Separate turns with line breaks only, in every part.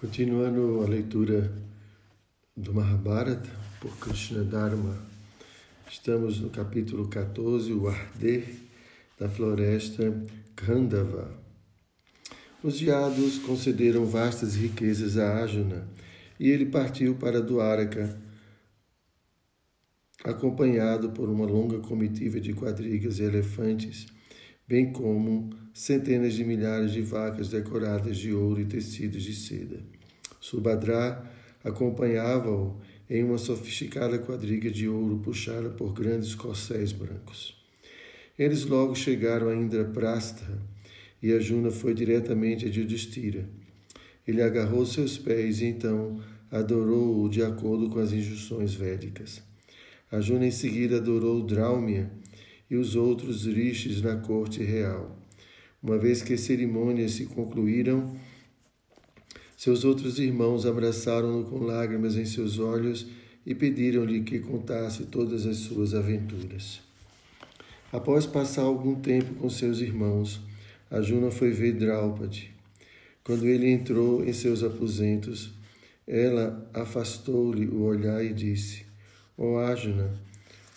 Continuando a leitura do Mahabharata por Krishna Dharma, estamos no capítulo 14, o arder da floresta Khandava. Os viados concederam vastas riquezas a Arjuna e ele partiu para Dwaraka, acompanhado por uma longa comitiva de quadrigas e elefantes, bem como centenas de milhares de vacas decoradas de ouro e tecidos de seda. Subhadra acompanhava-o em uma sofisticada quadriga de ouro puxada por grandes corcéis brancos. Eles logo chegaram a Indraprastha e a Juna foi diretamente a Yudhishthira. Ele agarrou seus pés e então adorou-o de acordo com as instruções védicas. A Juna em seguida adorou Draumia e os outros rishis na corte real. Uma vez que as cerimônias se concluíram, seus outros irmãos abraçaram-no com lágrimas em seus olhos e pediram-lhe que contasse todas as suas aventuras. Após passar algum tempo com seus irmãos, a Juna foi ver Draupadi. Quando ele entrou em seus aposentos, ela afastou-lhe o olhar e disse: Ó oh, Arjuna,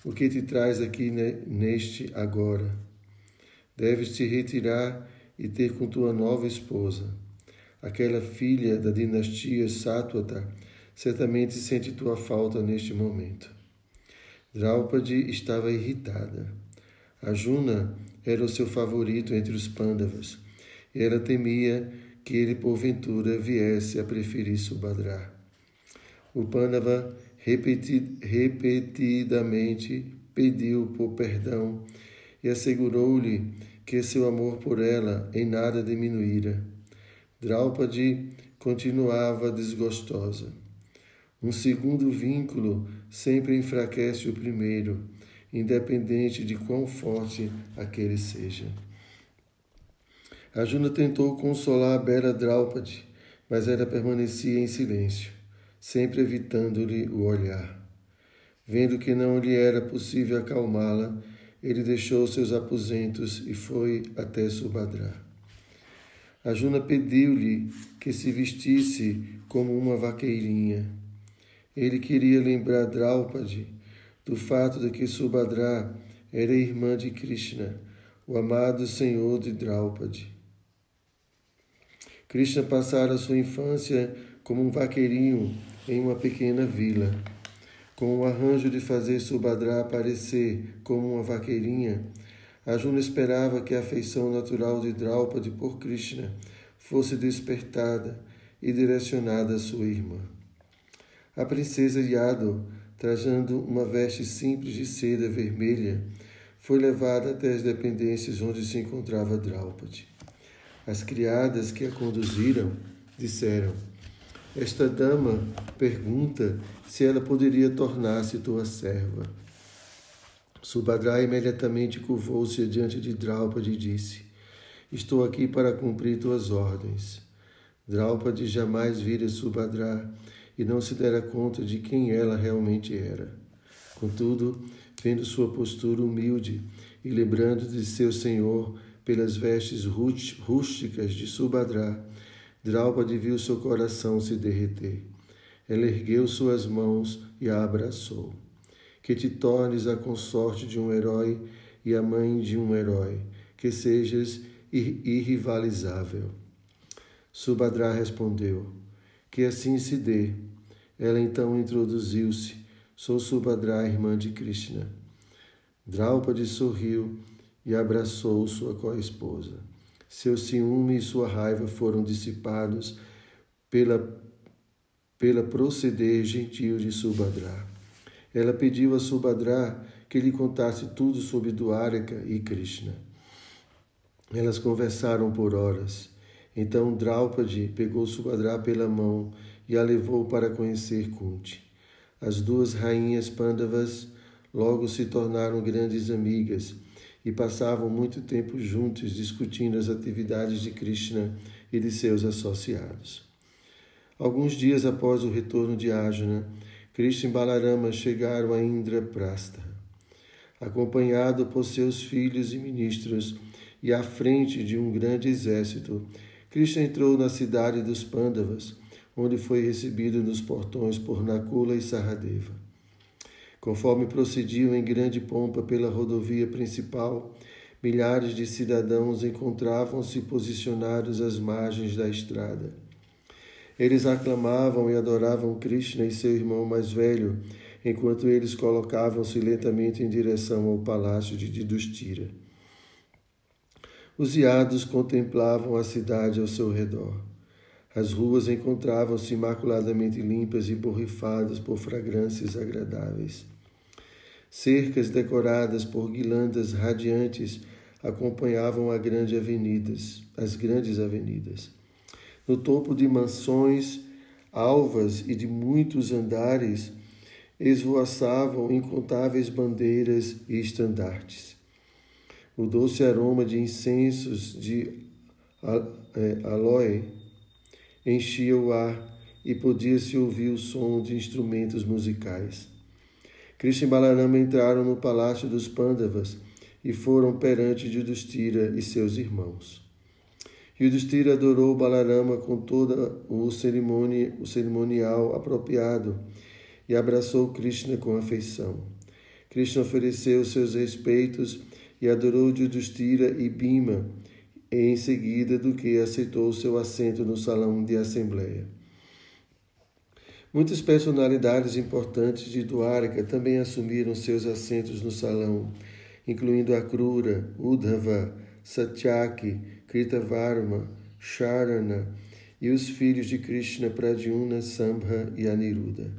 o que te traz aqui neste agora? Deves te retirar e ter com tua nova esposa. Aquela filha da dinastia Satvata certamente sente tua falta neste momento. Draupadi estava irritada. Arjuna era o seu favorito entre os Pandavas, e ela temia que ele porventura viesse a preferir Subhadra. O Pandava repetidamente pediu por perdão e assegurou-lhe que seu amor por ela em nada diminuíra. Draupadi continuava desgostosa. Um segundo vínculo sempre enfraquece o primeiro, independente de quão forte aquele seja. Arjuna tentou consolar a bela Draupadi, mas ela permanecia em silêncio, sempre evitando-lhe o olhar. Vendo que não lhe era possível acalmá-la, ele deixou seus aposentos e foi até Subhadra. Juna pediu-lhe que se vestisse como uma vaqueirinha. Ele queria lembrar Draupadi do fato de que Subhadra era irmã de Krishna, o amado senhor de Draupadi. Krishna passara sua infância como um vaqueirinho em uma pequena vila. Com o arranjo de fazer Subhadra aparecer como uma vaqueirinha, Arjuna esperava que a afeição natural de Draupadi por Krishna fosse despertada e direcionada à sua irmã. A princesa Yadu, trajando uma veste simples de seda vermelha, foi levada até as dependências onde se encontrava Draupadi. As criadas que a conduziram disseram: esta dama pergunta se ela poderia tornar-se tua serva. Subhadra imediatamente curvou-se diante de Draupadi e disse: Estou aqui para cumprir tuas ordens. Draupadi jamais vira Subhadra e não se dera conta de quem ela realmente era. Contudo, vendo sua postura humilde e lembrando de seu senhor pelas vestes rústicas de Subhadra, Draupadi viu seu coração se derreter. Ela ergueu suas mãos e a abraçou. Que te tornes a consorte de um herói e a mãe de um herói, que sejas irrivalizável. Subhadra respondeu: Que assim se dê. Ela então introduziu-se: Sou Subhadra, irmã de Krishna. Draupadi sorriu e abraçou sua co-esposa. Seu ciúme e sua raiva foram dissipados pela, pela proceder gentil de Subhadra. Ela pediu a Subhadra que lhe contasse tudo sobre Dwaraka e Krishna. Elas conversaram por horas. Então Draupadi pegou Subhadra pela mão e a levou para conhecer Kunti. As duas rainhas Pandavas logo se tornaram grandes amigas e passavam muito tempo juntos discutindo as atividades de Krishna e de seus associados. Alguns dias após o retorno de Arjuna, Krishna e Balarama chegaram a Indraprastha. Acompanhado por seus filhos e ministros e à frente de um grande exército, Krishna entrou na cidade dos Pandavas, onde foi recebido nos portões por Nakula e Saradeva. Conforme procediam em grande pompa pela rodovia principal, milhares de cidadãos encontravam-se posicionados às margens da estrada. Eles aclamavam e adoravam Krishna e seu irmão mais velho, enquanto eles colocavam-se lentamente em direção ao palácio de Didustira. Os iados contemplavam a cidade ao seu redor. As ruas encontravam-se imaculadamente limpas e borrifadas por fragrâncias agradáveis. Cercas decoradas por guirlandas radiantes acompanhavam as grandes avenidas, as grandes avenidas. No topo de mansões alvas e de muitos andares esvoaçavam incontáveis bandeiras e estandartes. O doce aroma de incensos de é, aloe enchia o ar e podia-se ouvir o som de instrumentos musicais. Krishna e Balarama entraram no palácio dos Pandavas e foram perante Yudhishthira e seus irmãos. Yudhishthira adorou Balarama com todo o, o cerimonial apropriado e abraçou Krishna com afeição. Krishna ofereceu seus respeitos e adorou Yudhishthira e Bhima, em seguida do que aceitou seu assento no salão de assembleia. Muitas personalidades importantes de Dwarka também assumiram seus assentos no salão, incluindo Akrura, Udhava, Satyaki, Kritavarma, Sharana e os filhos de Krishna Pradyumna, Sambha e Aniruddha.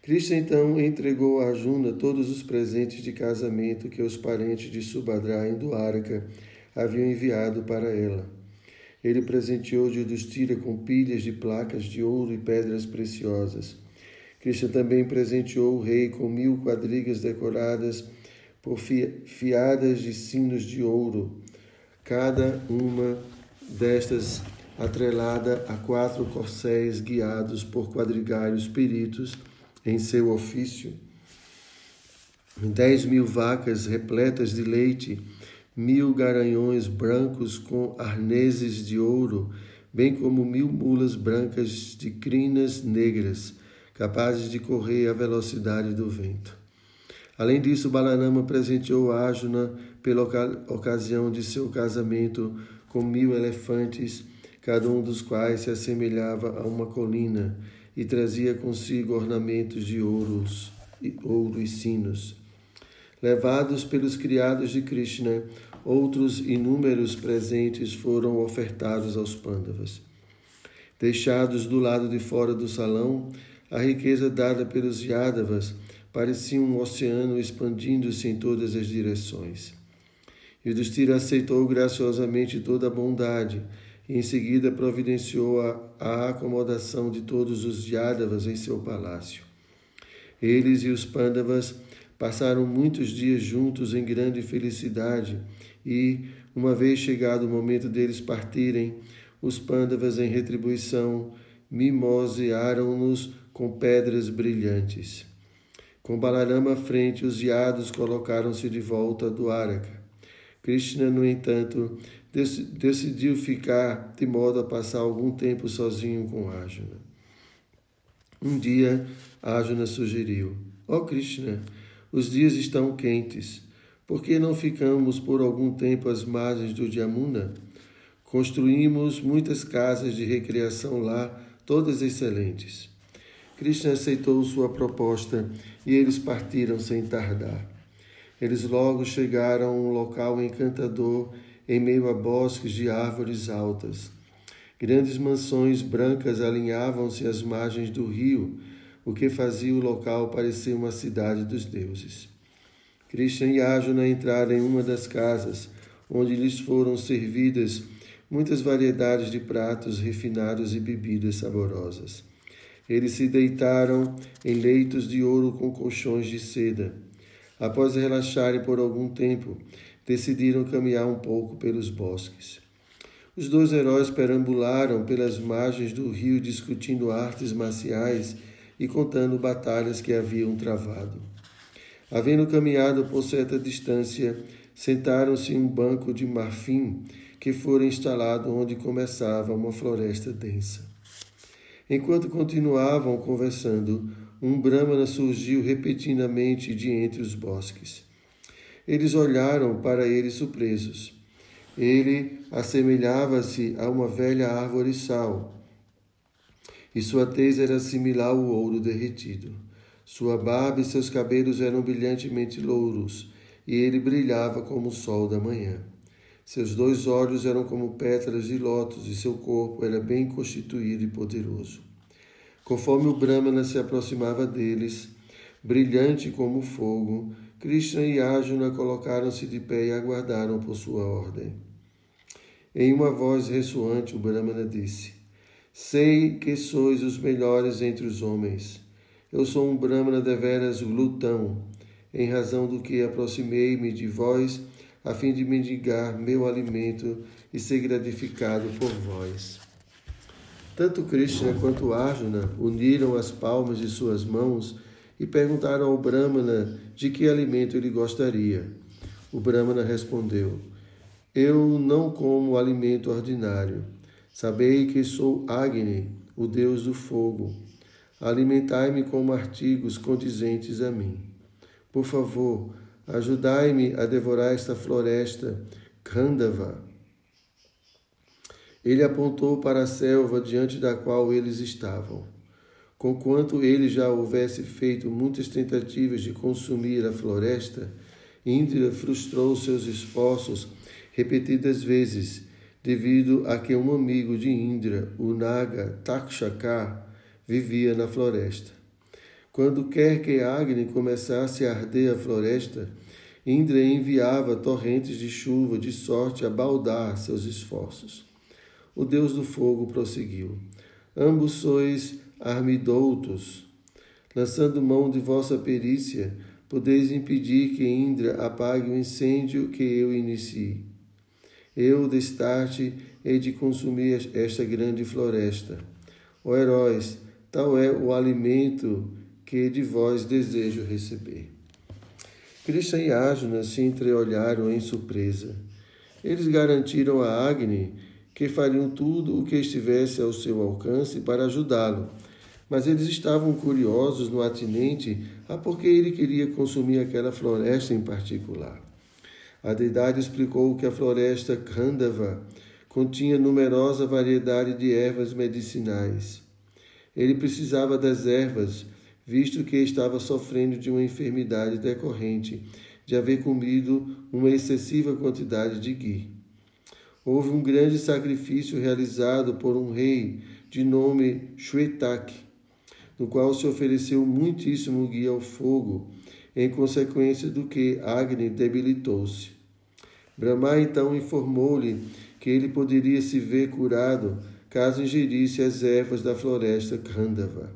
Krishna então entregou a Arjuna todos os presentes de casamento que os parentes de Subhadra em Dwarka haviam enviado para ela. Ele presenteou Yudhishthira com pilhas de placas de ouro e pedras preciosas. Krishna também presenteou o rei com mil quadrigas decoradas por fiadas de sinos de ouro, cada uma destas atrelada a quatro corcéis guiados por quadrigários peritos em seu ofício. Dez mil vacas repletas de leite mil garanhões brancos com arneses de ouro, bem como mil mulas brancas de crinas negras, capazes de correr à velocidade do vento. Além disso, Balarama presenteou Arjuna pela ocasião de seu casamento com mil elefantes, cada um dos quais se assemelhava a uma colina e trazia consigo ornamentos de ouros, ouro e sinos. Levados pelos criados de Krishna, outros inúmeros presentes foram ofertados aos Pandavas. Deixados do lado de fora do salão, a riqueza dada pelos Yadavas parecia um oceano expandindo-se em todas as direções. Yudhishthira aceitou graciosamente toda a bondade e em seguida providenciou a, a acomodação de todos os Yadavas em seu palácio. Eles e os Pandavas Passaram muitos dias juntos em grande felicidade e, uma vez chegado o momento deles partirem, os pândavas, em retribuição, mimosearam-nos com pedras brilhantes. Com Balarama à frente, os iados colocaram-se de volta do Araka. Krishna, no entanto, decidiu ficar de modo a passar algum tempo sozinho com Arjuna. Um dia, Arjuna sugeriu: Ó oh Krishna, os dias estão quentes. Por que não ficamos por algum tempo às margens do Jamuna? Construímos muitas casas de recreação lá, todas excelentes. Krishna aceitou sua proposta e eles partiram sem tardar. Eles logo chegaram a um local encantador em meio a bosques de árvores altas. Grandes mansões brancas alinhavam-se às margens do rio o que fazia o local parecer uma cidade dos deuses. Krishna e Arjuna entraram em uma das casas, onde lhes foram servidas muitas variedades de pratos refinados e bebidas saborosas. Eles se deitaram em leitos de ouro com colchões de seda. Após relaxarem por algum tempo, decidiram caminhar um pouco pelos bosques. Os dois heróis perambularam pelas margens do rio discutindo artes marciais e contando batalhas que haviam travado. Havendo caminhado por certa distância, sentaram-se em um banco de marfim que fora instalado onde começava uma floresta densa. Enquanto continuavam conversando, um Brahmana surgiu repentinamente de entre os bosques. Eles olharam para ele surpresos. Ele assemelhava-se a uma velha árvore sal, e sua tez era similar ao ouro derretido. Sua barba e seus cabelos eram brilhantemente louros, e ele brilhava como o sol da manhã. Seus dois olhos eram como pétalas de lótus, e seu corpo era bem constituído e poderoso. Conforme o Brahmana se aproximava deles, brilhante como fogo, Krishna e Arjuna colocaram-se de pé e aguardaram por sua ordem. Em uma voz ressoante, o Brahmana disse: Sei que sois os melhores entre os homens. Eu sou um Brahmana deveras glutão, em razão do que aproximei-me de vós, a fim de mendigar meu alimento e ser gratificado por vós. Tanto Krishna quanto Arjuna uniram as palmas de suas mãos e perguntaram ao Brahmana de que alimento ele gostaria. O Brahmana respondeu: Eu não como alimento ordinário. Sabei que sou Agni, o deus do fogo. Alimentai-me com artigos condizentes a mim. Por favor, ajudai-me a devorar esta floresta, Khandava. Ele apontou para a selva diante da qual eles estavam. Conquanto ele já houvesse feito muitas tentativas de consumir a floresta, Indra frustrou seus esforços repetidas vezes devido a que um amigo de Indra, o Naga Takshaka, vivia na floresta. Quando quer que Agni começasse a arder a floresta, Indra enviava torrentes de chuva de sorte a baldar seus esforços. O deus do fogo prosseguiu: Ambos sois armidoutos. Lançando mão de vossa perícia, podeis impedir que Indra apague o incêndio que eu inicie. Eu, destarte, hei de consumir esta grande floresta. Ó heróis, tal é o alimento que de vós desejo receber. Krishna e Arjuna se entreolharam em surpresa. Eles garantiram a Agni que fariam tudo o que estivesse ao seu alcance para ajudá-lo, mas eles estavam curiosos no atinente a por que ele queria consumir aquela floresta em particular. A deidade explicou que a floresta Khandava continha numerosa variedade de ervas medicinais. Ele precisava das ervas, visto que estava sofrendo de uma enfermidade decorrente de haver comido uma excessiva quantidade de ghee. Houve um grande sacrifício realizado por um rei de nome Shwetak, no qual se ofereceu muitíssimo ghee ao fogo em consequência do que Agni debilitou-se. Brahma então informou-lhe que ele poderia se ver curado caso ingerisse as ervas da floresta Khandava.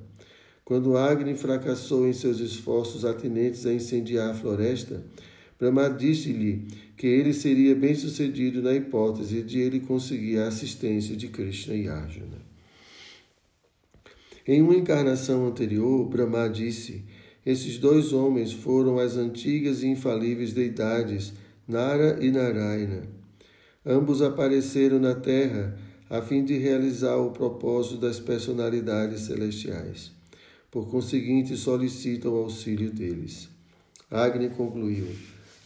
Quando Agni fracassou em seus esforços atinentes a incendiar a floresta, Brahma disse-lhe que ele seria bem sucedido na hipótese de ele conseguir a assistência de Krishna e Arjuna. Em uma encarnação anterior, Brahma disse esses dois homens foram as antigas e infalíveis deidades Nara e Narayana. Ambos apareceram na Terra a fim de realizar o propósito das personalidades celestiais. Por conseguinte, solicitam o auxílio deles. Agni concluiu: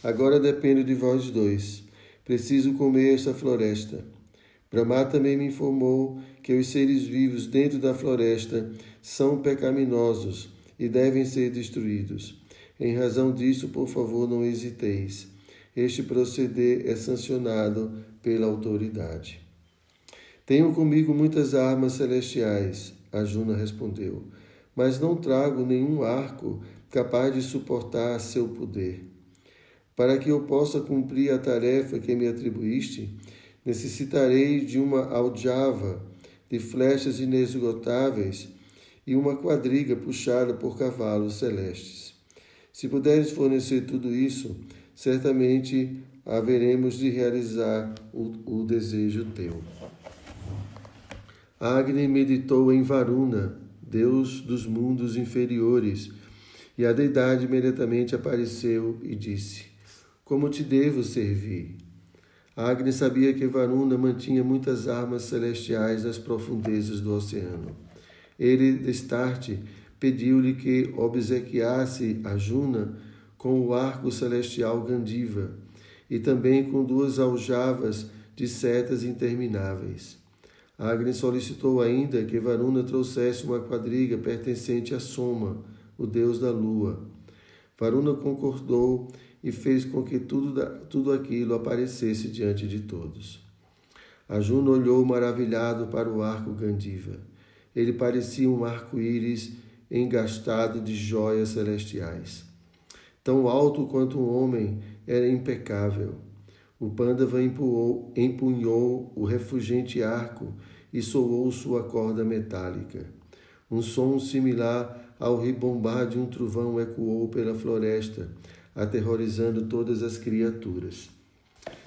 Agora depende de vós dois. Preciso comer esta floresta. Brahma também me informou que os seres vivos dentro da floresta são pecaminosos e devem ser destruídos. Em razão disso, por favor, não hesiteis. Este proceder é sancionado pela autoridade. Tenho comigo muitas armas celestiais, Arjuna respondeu, mas não trago nenhum arco capaz de suportar seu poder. Para que eu possa cumprir a tarefa que me atribuíste, necessitarei de uma aljava, de flechas inesgotáveis e uma quadriga puxada por cavalos celestes. Se puderes fornecer tudo isso, certamente haveremos de realizar o, o desejo teu. Agni meditou em Varuna, deus dos mundos inferiores, e a deidade imediatamente apareceu e disse: Como te devo servir? Agni sabia que Varuna mantinha muitas armas celestiais nas profundezas do oceano. Ele, destarte, pediu-lhe que obsequiasse a Juna com o arco celestial Gandiva e também com duas aljavas de setas intermináveis. Agni solicitou ainda que Varuna trouxesse uma quadriga pertencente a Soma, o deus da lua. Varuna concordou e fez com que tudo, tudo aquilo aparecesse diante de todos. Arjuna olhou maravilhado para o arco Gandiva. Ele parecia um arco-íris engastado de joias celestiais. Tão alto quanto um homem, era impecável. O Pandava empunhou, o refugente arco e soou sua corda metálica. Um som similar ao ribombar de um trovão ecoou pela floresta, aterrorizando todas as criaturas.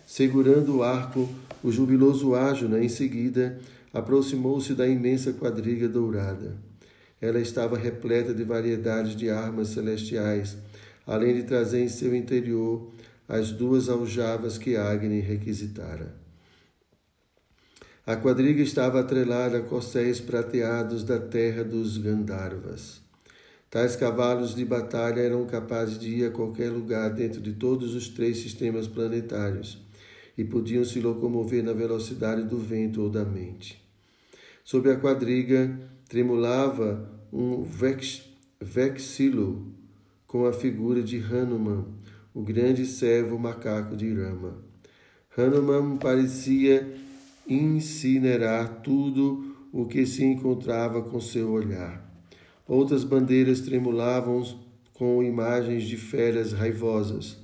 Segurando o arco, o jubiloso Ájuna, em seguida, aproximou-se da imensa quadriga dourada. Ela estava repleta de variedades de armas celestiais, além de trazer em seu interior as duas aljavas que Agni requisitara. A quadriga estava atrelada a corcéis prateados da terra dos Gandharvas. Tais cavalos de batalha eram capazes de ir a qualquer lugar dentro de todos os três sistemas planetários e podiam se locomover na velocidade do vento ou da mente. Sob a quadriga tremulava um vex, vexilo com a figura de Hanuman, o grande servo macaco de Rama. Hanuman parecia incinerar tudo o que se encontrava com seu olhar. Outras bandeiras tremulavam com imagens de feras raivosas.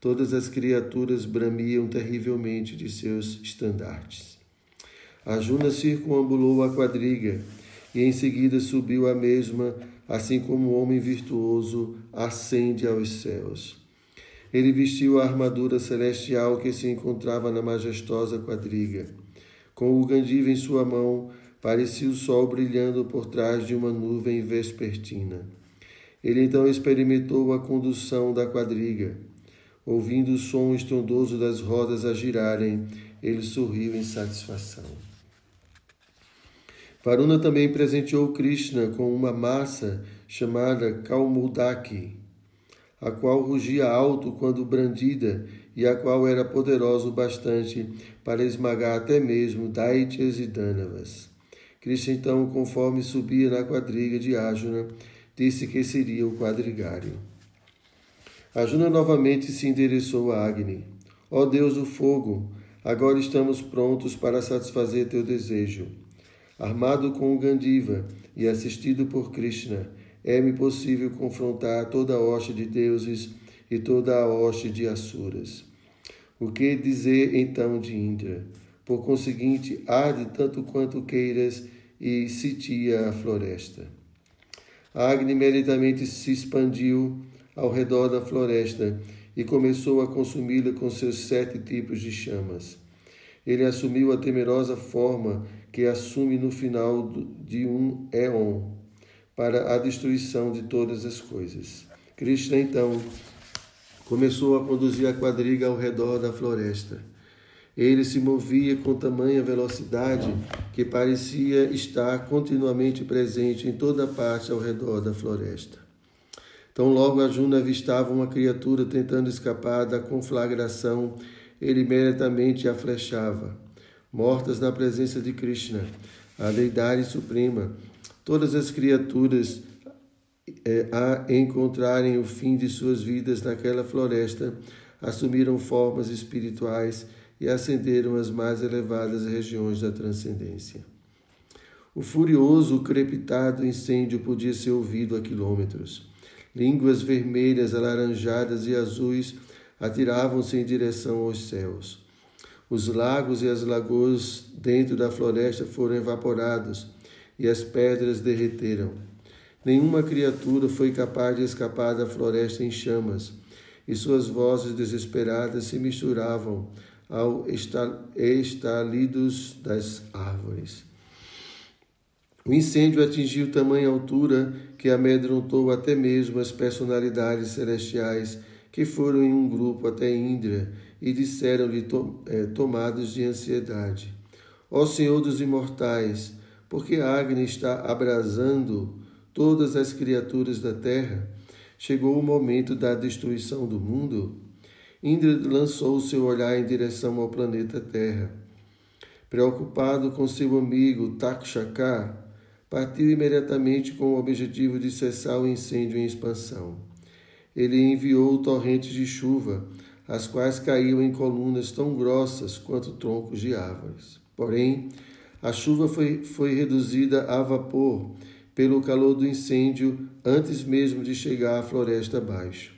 Todas as criaturas bramiam terrivelmente de seus estandartes. A Juna circunambulou a quadriga e em seguida subiu a mesma, assim como o homem virtuoso ascende aos céus. Ele vestiu a armadura celestial que se encontrava na majestosa quadriga. Com o gandiva em sua mão, parecia o sol brilhando por trás de uma nuvem vespertina. Ele então experimentou a condução da quadriga. Ouvindo o som estrondoso das rodas a girarem, ele sorriu em satisfação. Varuna também presenteou Krishna com uma massa chamada Kaumudaki, a qual rugia alto quando brandida e a qual era poderosa o bastante para esmagar até mesmo Daityas e Danavas. Krishna, então, conforme subia na quadriga de Arjuna, disse que seria o quadrigário. Arjuna novamente se endereçou a Agni. Ó Deus do fogo, agora estamos prontos para satisfazer teu desejo. Armado com o Gandiva e assistido por Krishna, é-me possível confrontar toda a hoste de deuses e toda a hoste de Asuras. O que dizer então de Indra? Por conseguinte, arde tanto quanto queiras e sitia a floresta. Agni imediatamente se expandiu ao redor da floresta e começou a consumi-la com seus sete tipos de chamas. Ele assumiu a temerosa forma que assume no final de um éon para a destruição de todas as coisas. Krishna então começou a conduzir a quadriga ao redor da floresta. Ele se movia com tamanha velocidade que parecia estar continuamente presente em toda parte ao redor da floresta. Tão logo Arjuna avistava uma criatura tentando escapar da conflagração, ele imediatamente a flechava. Mortas na presença de Krishna, a deidade suprema, todas as criaturas é, a encontrarem o fim de suas vidas naquela floresta, assumiram formas espirituais e ascenderam às mais elevadas regiões da transcendência. O furioso, crepitado incêndio podia ser ouvido a quilômetros. Línguas vermelhas, alaranjadas e azuis atiravam-se em direção aos céus. Os lagos e as lagoas dentro da floresta foram evaporados e as pedras derreteram. Nenhuma criatura foi capaz de escapar da floresta em chamas, e suas vozes desesperadas se misturavam ao estalidos das árvores. O incêndio atingiu tamanha altura que amedrontou até mesmo as personalidades celestiais que foram em um grupo até Indra e disseram-lhe, é, tomados de ansiedade: Ó Senhor dos imortais, porque Agni está abrasando todas as criaturas da terra. Chegou o momento da destruição do mundo. Indra lançou seu olhar em direção ao planeta Terra. Preocupado com seu amigo Takshaka, partiu imediatamente com o objetivo de cessar o incêndio em expansão. Ele enviou torrentes de chuva, as quais caíam em colunas tão grossas quanto troncos de árvores. Porém, a chuva foi, foi reduzida a vapor pelo calor do incêndio antes mesmo de chegar à floresta abaixo.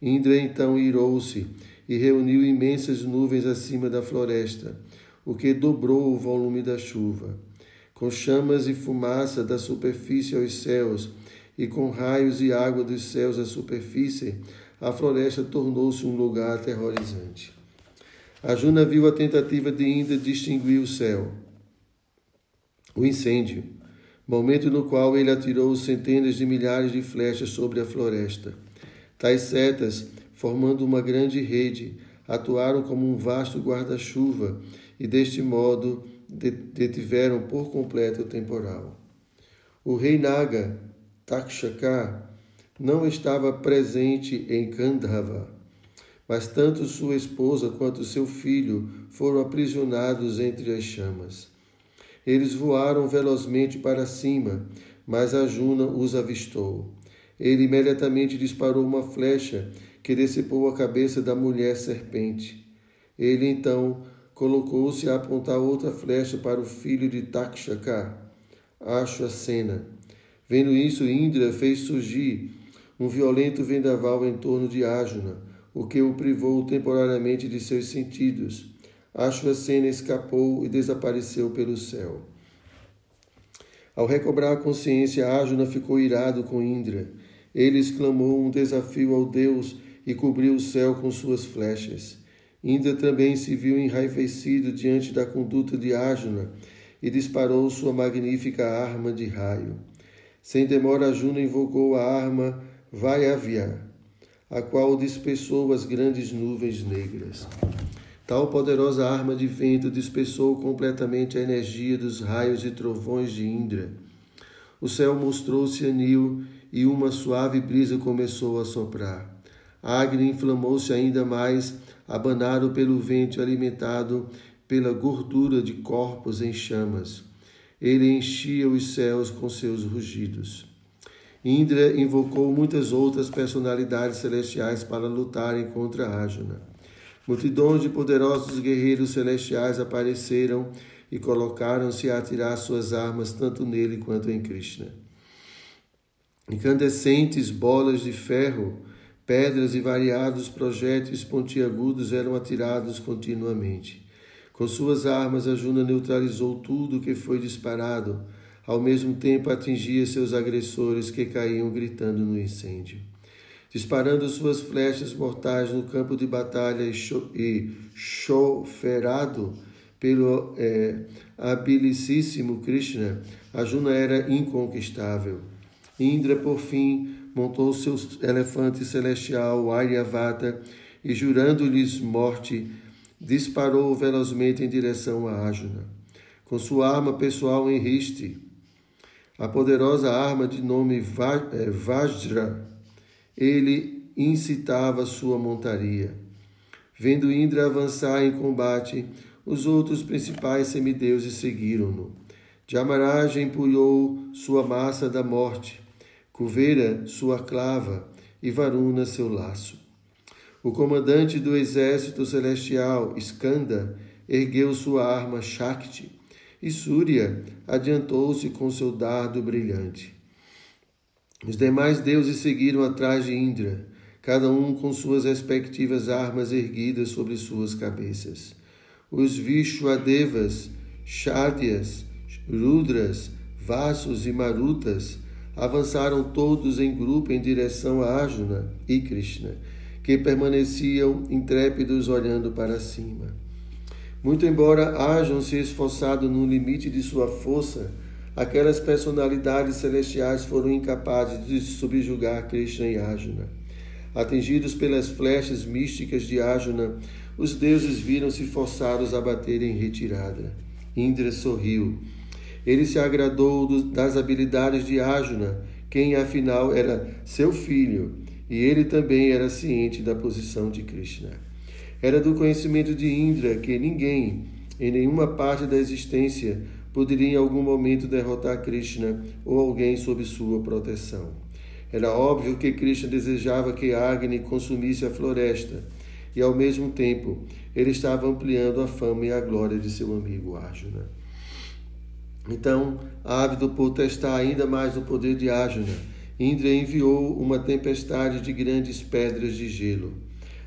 Indra então irou-se e reuniu imensas nuvens acima da floresta, o que dobrou o volume da chuva. Com chamas e fumaça da superfície aos céus, e com raios e água dos céus à superfície, a floresta tornou-se um lugar aterrorizante. A Juna viu a tentativa de Indra distinguir o céu. O incêndio, momento no qual ele atirou centenas de milhares de flechas sobre a floresta. Tais setas, formando uma grande rede, atuaram como um vasto guarda-chuva e, deste modo, detiveram por completo o temporal. O rei Naga, Takshaka, não estava presente em Kandhava, mas tanto sua esposa quanto seu filho foram aprisionados entre as chamas. Eles voaram velozmente para cima, mas a Juna os avistou. Ele imediatamente disparou uma flecha que decepou a cabeça da mulher serpente. Ele então colocou-se a apontar outra flecha para o filho de Takshaka. Acho a cena. Vendo isso, Indra fez surgir um violento vendaval em torno de Ajuna, o que o privou temporariamente de seus sentidos Ashwasena escapou e desapareceu pelo céu. Ao recobrar a consciência, Arjuna ficou irado com Indra. Ele exclamou um desafio ao Deus e cobriu o céu com suas flechas. Indra também se viu enraivecido diante da conduta de Arjuna e disparou sua magnífica arma de raio. Sem demora, Arjuna invocou a arma Vayavya, a qual dispersou as grandes nuvens negras. Tal poderosa arma de vento dispersou completamente a energia dos raios e trovões de Indra. O céu mostrou-se anil e uma suave brisa começou a soprar. Agni inflamou-se ainda mais, abanado pelo vento alimentado pela gordura de corpos em chamas. Ele enchia os céus com seus rugidos. Indra invocou muitas outras personalidades celestiais para lutarem contra Arjuna. Multidões de poderosos guerreiros celestiais apareceram e colocaram-se a atirar suas armas tanto nele quanto em Krishna. Incandescentes bolas de ferro, pedras e variados projéteis pontiagudos eram atirados continuamente. Com suas armas, a Juna neutralizou tudo que foi disparado, ao mesmo tempo atingia seus agressores que caíam gritando no incêndio disparando suas flechas mortais no campo de batalha e choferado pelo é, habilicíssimo Krishna, Arjuna era inconquistável. Indra, por fim, montou seu elefante celestial, Aryavata, e jurando-lhes morte, disparou velozmente em direção a Arjuna. Com sua arma pessoal em riste, a poderosa arma de nome é, Vajra, ele incitava sua montaria. Vendo Indra avançar em combate, os outros principais semideuses seguiram-no. Jamaraj empunhou sua massa da morte, Kuvera sua clava e Varuna seu laço. O comandante do exército celestial, Skanda, ergueu sua arma Shakti, e Surya adiantou-se com seu dardo brilhante. Os demais deuses seguiram atrás de Indra, cada um com suas respectivas armas erguidas sobre suas cabeças. Os Vishwadevas, Shadyas, Rudras, Vassos e Marutas avançaram todos em grupo em direção a Arjuna e Krishna, que permaneciam intrépidos olhando para cima. Muito embora hajam se esforçado no limite de sua força, aquelas personalidades celestiais foram incapazes de subjugar Krishna e Arjuna. Atingidos pelas flechas místicas de Arjuna, os deuses viram-se forçados a bater em retirada. Indra sorriu. Ele se agradou das habilidades de Ajuna, quem afinal era seu filho, e ele também era ciente da posição de Krishna. Era do conhecimento de Indra que ninguém, em nenhuma parte da existência, poderia em algum momento derrotar Krishna ou alguém sob sua proteção. Era óbvio que Krishna desejava que Agni consumisse a floresta, e ao mesmo tempo ele estava ampliando a fama e a glória de seu amigo Arjuna. Então, ávido por testar ainda mais o poder de Arjuna, Indra enviou uma tempestade de grandes pedras de gelo.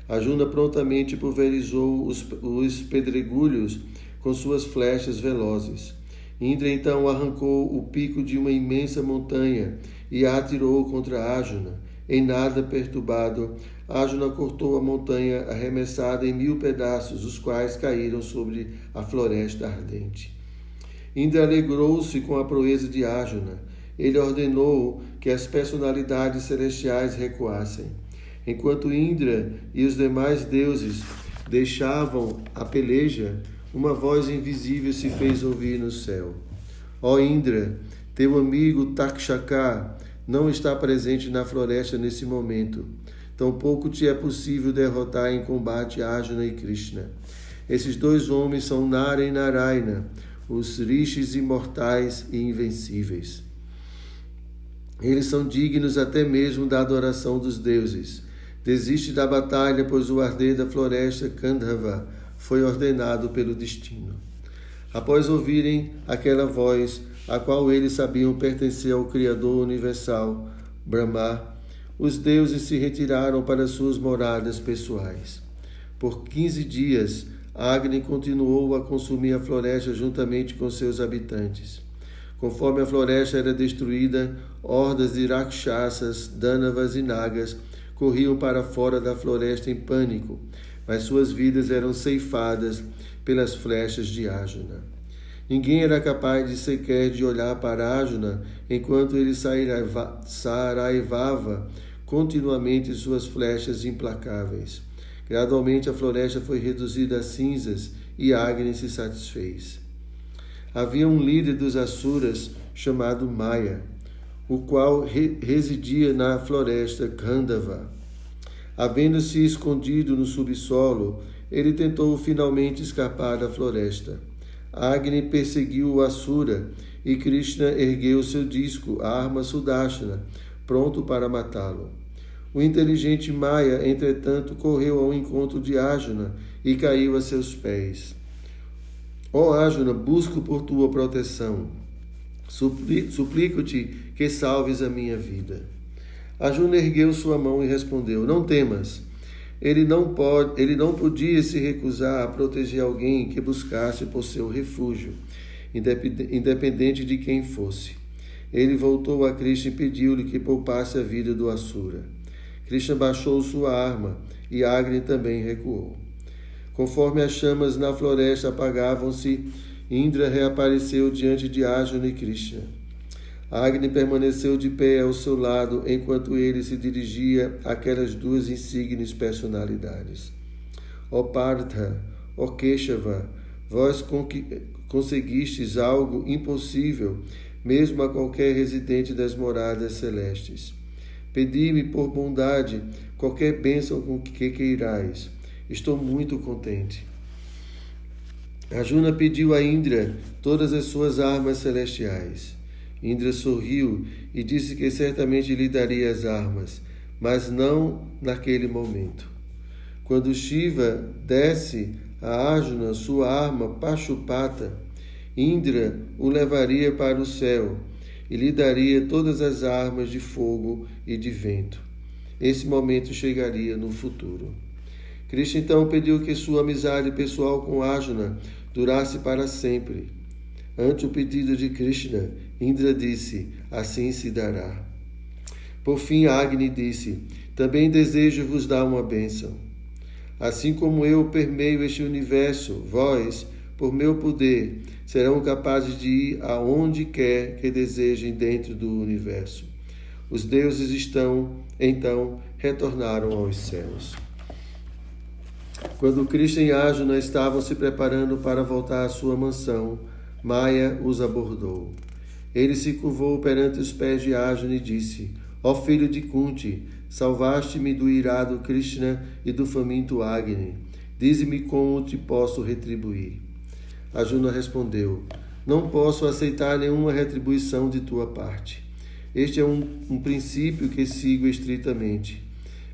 Arjuna prontamente pulverizou os, os pedregulhos com suas flechas velozes. Indra então arrancou o pico de uma imensa montanha e a atirou contra Arjuna. Em nada perturbado, Arjuna cortou a montanha arremessada em mil pedaços, os quais caíram sobre a floresta ardente. Indra alegrou-se com a proeza de Arjuna. Ele ordenou que as personalidades celestiais recuassem. Enquanto Indra e os demais deuses deixavam a peleja, uma voz invisível se fez ouvir no céu. Ó Indra, teu amigo Takshaka não está presente na floresta nesse momento. Tampouco te é possível derrotar em combate Arjuna e Krishna. Esses dois homens são Nara e Narayana, os rishis imortais e invencíveis. Eles são dignos até mesmo da adoração dos deuses. Desiste da batalha, pois o arder da floresta Kandhava foi ordenado pelo destino. Após ouvirem aquela voz, a qual eles sabiam pertencer ao Criador universal, Brahma, os deuses se retiraram para suas moradas pessoais. Por quinze dias, Agni continuou a consumir a floresta juntamente com seus habitantes. Conforme a floresta era destruída, hordas de rakshasas, dânavas e nagas corriam para fora da floresta em pânico, mas suas vidas eram ceifadas pelas flechas de Ajuna. Ninguém era capaz de sequer de olhar para Ajuna enquanto ele saraivava continuamente suas flechas implacáveis. Gradualmente a floresta foi reduzida a cinzas e Agni se satisfez. Havia um líder dos Asuras chamado Maia, o qual re residia na floresta Khandava. Havendo-se escondido no subsolo, ele tentou finalmente escapar da floresta. Agni perseguiu o Asura e Krishna ergueu seu disco, a arma Sudashana, pronto para matá-lo. O inteligente Maia, entretanto, correu ao encontro de Arjuna e caiu a seus pés. Ó oh, Arjuna, busco por tua proteção. Suplico-te que salves a minha vida. Arjuna ergueu sua mão e respondeu: Não temas. Ele não pode, ele não podia se recusar a proteger alguém que buscasse por seu refúgio, independente de quem fosse. Ele voltou a Krishna e pediu-lhe que poupasse a vida do Asura. Krishna baixou sua arma e Agni também recuou. Conforme as chamas na floresta apagavam-se, Indra reapareceu diante de Arjuna e Krishna. Agni permaneceu de pé ao seu lado enquanto ele se dirigia àquelas duas insígnias personalidades. Ó Partha, ó Keshava, vós conseguistes algo impossível, mesmo a qualquer residente das moradas celestes. Pedi-me por bondade qualquer bênção com que queirais. Estou muito contente. Arjuna pediu a Indra todas as suas armas celestiais. Indra sorriu e disse que certamente lhe daria as armas, mas não naquele momento. Quando Shiva desse a Arjuna sua arma Pashupata, Indra o levaria para o céu e lhe daria todas as armas de fogo e de vento. Esse momento chegaria no futuro. Krishna então pediu que sua amizade pessoal com Arjuna durasse para sempre. Ante o pedido de Krishna, Indra disse: Assim se dará. Por fim, Agni disse: Também desejo vos dar uma bênção. Assim como eu permeio este universo, vós, por meu poder, serão capazes de ir aonde quer que desejem dentro do universo. Os deuses estão, então, retornaram aos céus. Quando Krishna e Arjuna estavam se preparando para voltar à sua mansão, Maia os abordou. Ele se curvou perante os pés de Arjuna e disse: Ó filho de Kunti, salvaste-me do irado Krishna e do faminto Agni. Dize-me como te posso retribuir. Arjuna respondeu: Não posso aceitar nenhuma retribuição de tua parte. Este é um, um princípio que sigo estritamente.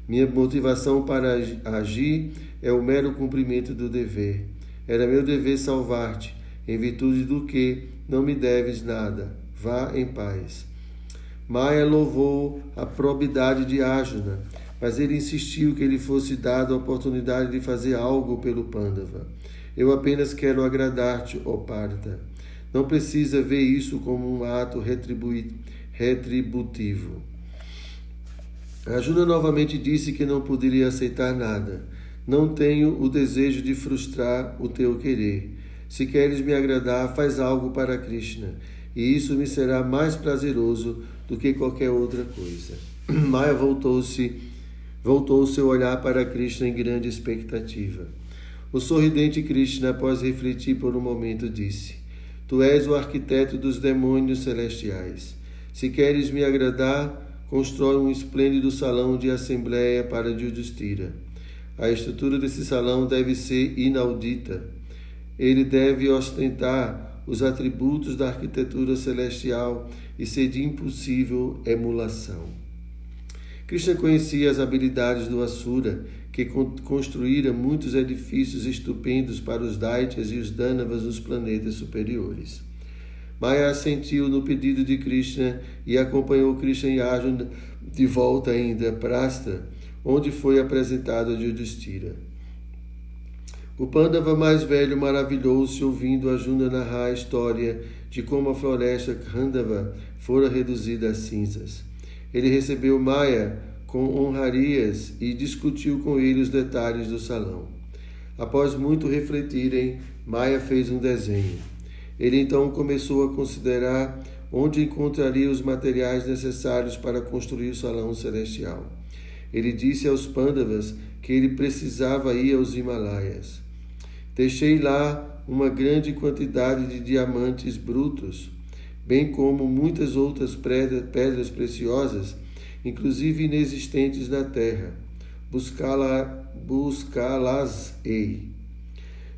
Minha motivação para agir é o mero cumprimento do dever. Era meu dever salvar-te, em virtude do que não me deves nada. Vá em paz. Maia louvou a probidade de Arjuna, mas ele insistiu que lhe fosse dada a oportunidade de fazer algo pelo Pandava. Eu apenas quero agradar-te, ó Parta. Não precisa ver isso como um ato retributivo. Arjuna novamente disse que não poderia aceitar nada. Não tenho o desejo de frustrar o teu querer. Se queres me agradar, faz algo para Krishna, e isso me será mais prazeroso do que qualquer outra coisa. Maya voltou-se, voltou seu olhar para Krishna em grande expectativa. O sorridente Krishna, após refletir por um momento, disse: Tu és o arquiteto dos demônios celestiais. Se queres me agradar, constrói um esplêndido salão de assembleia para Yudhishthira. A estrutura desse salão deve ser inaudita. Ele deve ostentar os atributos da arquitetura celestial e ser de impossível emulação. Krishna conhecia as habilidades do Asura, que construíra muitos edifícios estupendos para os Daityas e os Danavas nos planetas superiores. Maya assentiu no pedido de Krishna e acompanhou Krishna e Arjuna de volta a Indraprastha, onde foi apresentado a Yudhishthira. O Pandava mais velho maravilhou-se ouvindo Arjuna narrar a história de como a floresta Khandava fora reduzida a cinzas. Ele recebeu Maya com honrarias e discutiu com ele os detalhes do salão. Após muito refletirem, Maya fez um desenho. Ele então começou a considerar onde encontraria os materiais necessários para construir o salão celestial. Ele disse aos Pandavas que ele precisava ir aos Himalaias. Deixei lá uma grande quantidade de diamantes brutos, bem como muitas outras pedras preciosas, inclusive inexistentes na terra. Buscá-las-ei.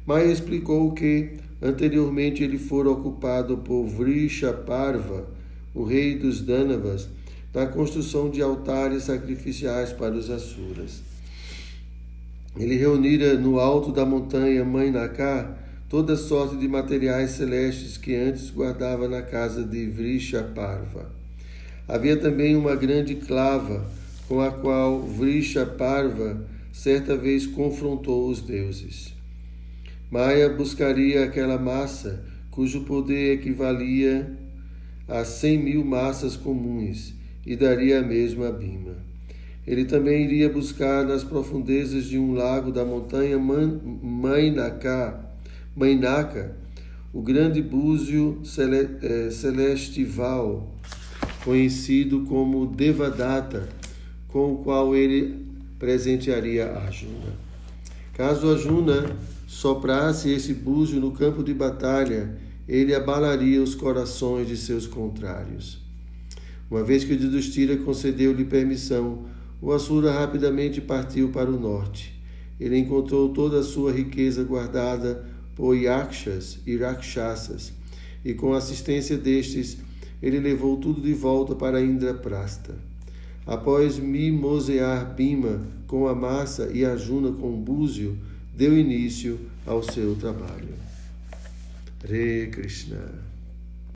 Maia explicou que Anteriormente ele fora ocupado por Vrishaparva, o rei dos Danavas, na construção de altares sacrificiais para os Asuras. Ele reunira no alto da montanha Mainaka toda sorte de materiais celestes que antes guardava na casa de Vrishaparva. Havia também uma grande clava com a qual Vrishaparva certa vez confrontou os deuses. Maia buscaria aquela massa cujo poder equivalia a cem mil massas comuns e daria a mesma a Bima. Ele também iria buscar nas profundezas de um lago da montanha Mainaka o grande búzio eh, celestival, conhecido como Devadatta, com o qual ele presentearia Arjuna. Caso Arjuna soprasse esse búzio no campo de batalha, ele abalaria os corações de seus contrários. Uma vez que Yudhishthira concedeu-lhe permissão, o Asura rapidamente partiu para o norte. Ele encontrou toda a sua riqueza guardada por Yakshas e Rakshasas, e com a assistência destes, ele levou tudo de volta para Indraprasta. Após mimosear Bima com a massa e Ajuna com o búzio, deu início ao seu trabalho. Hare Krishna.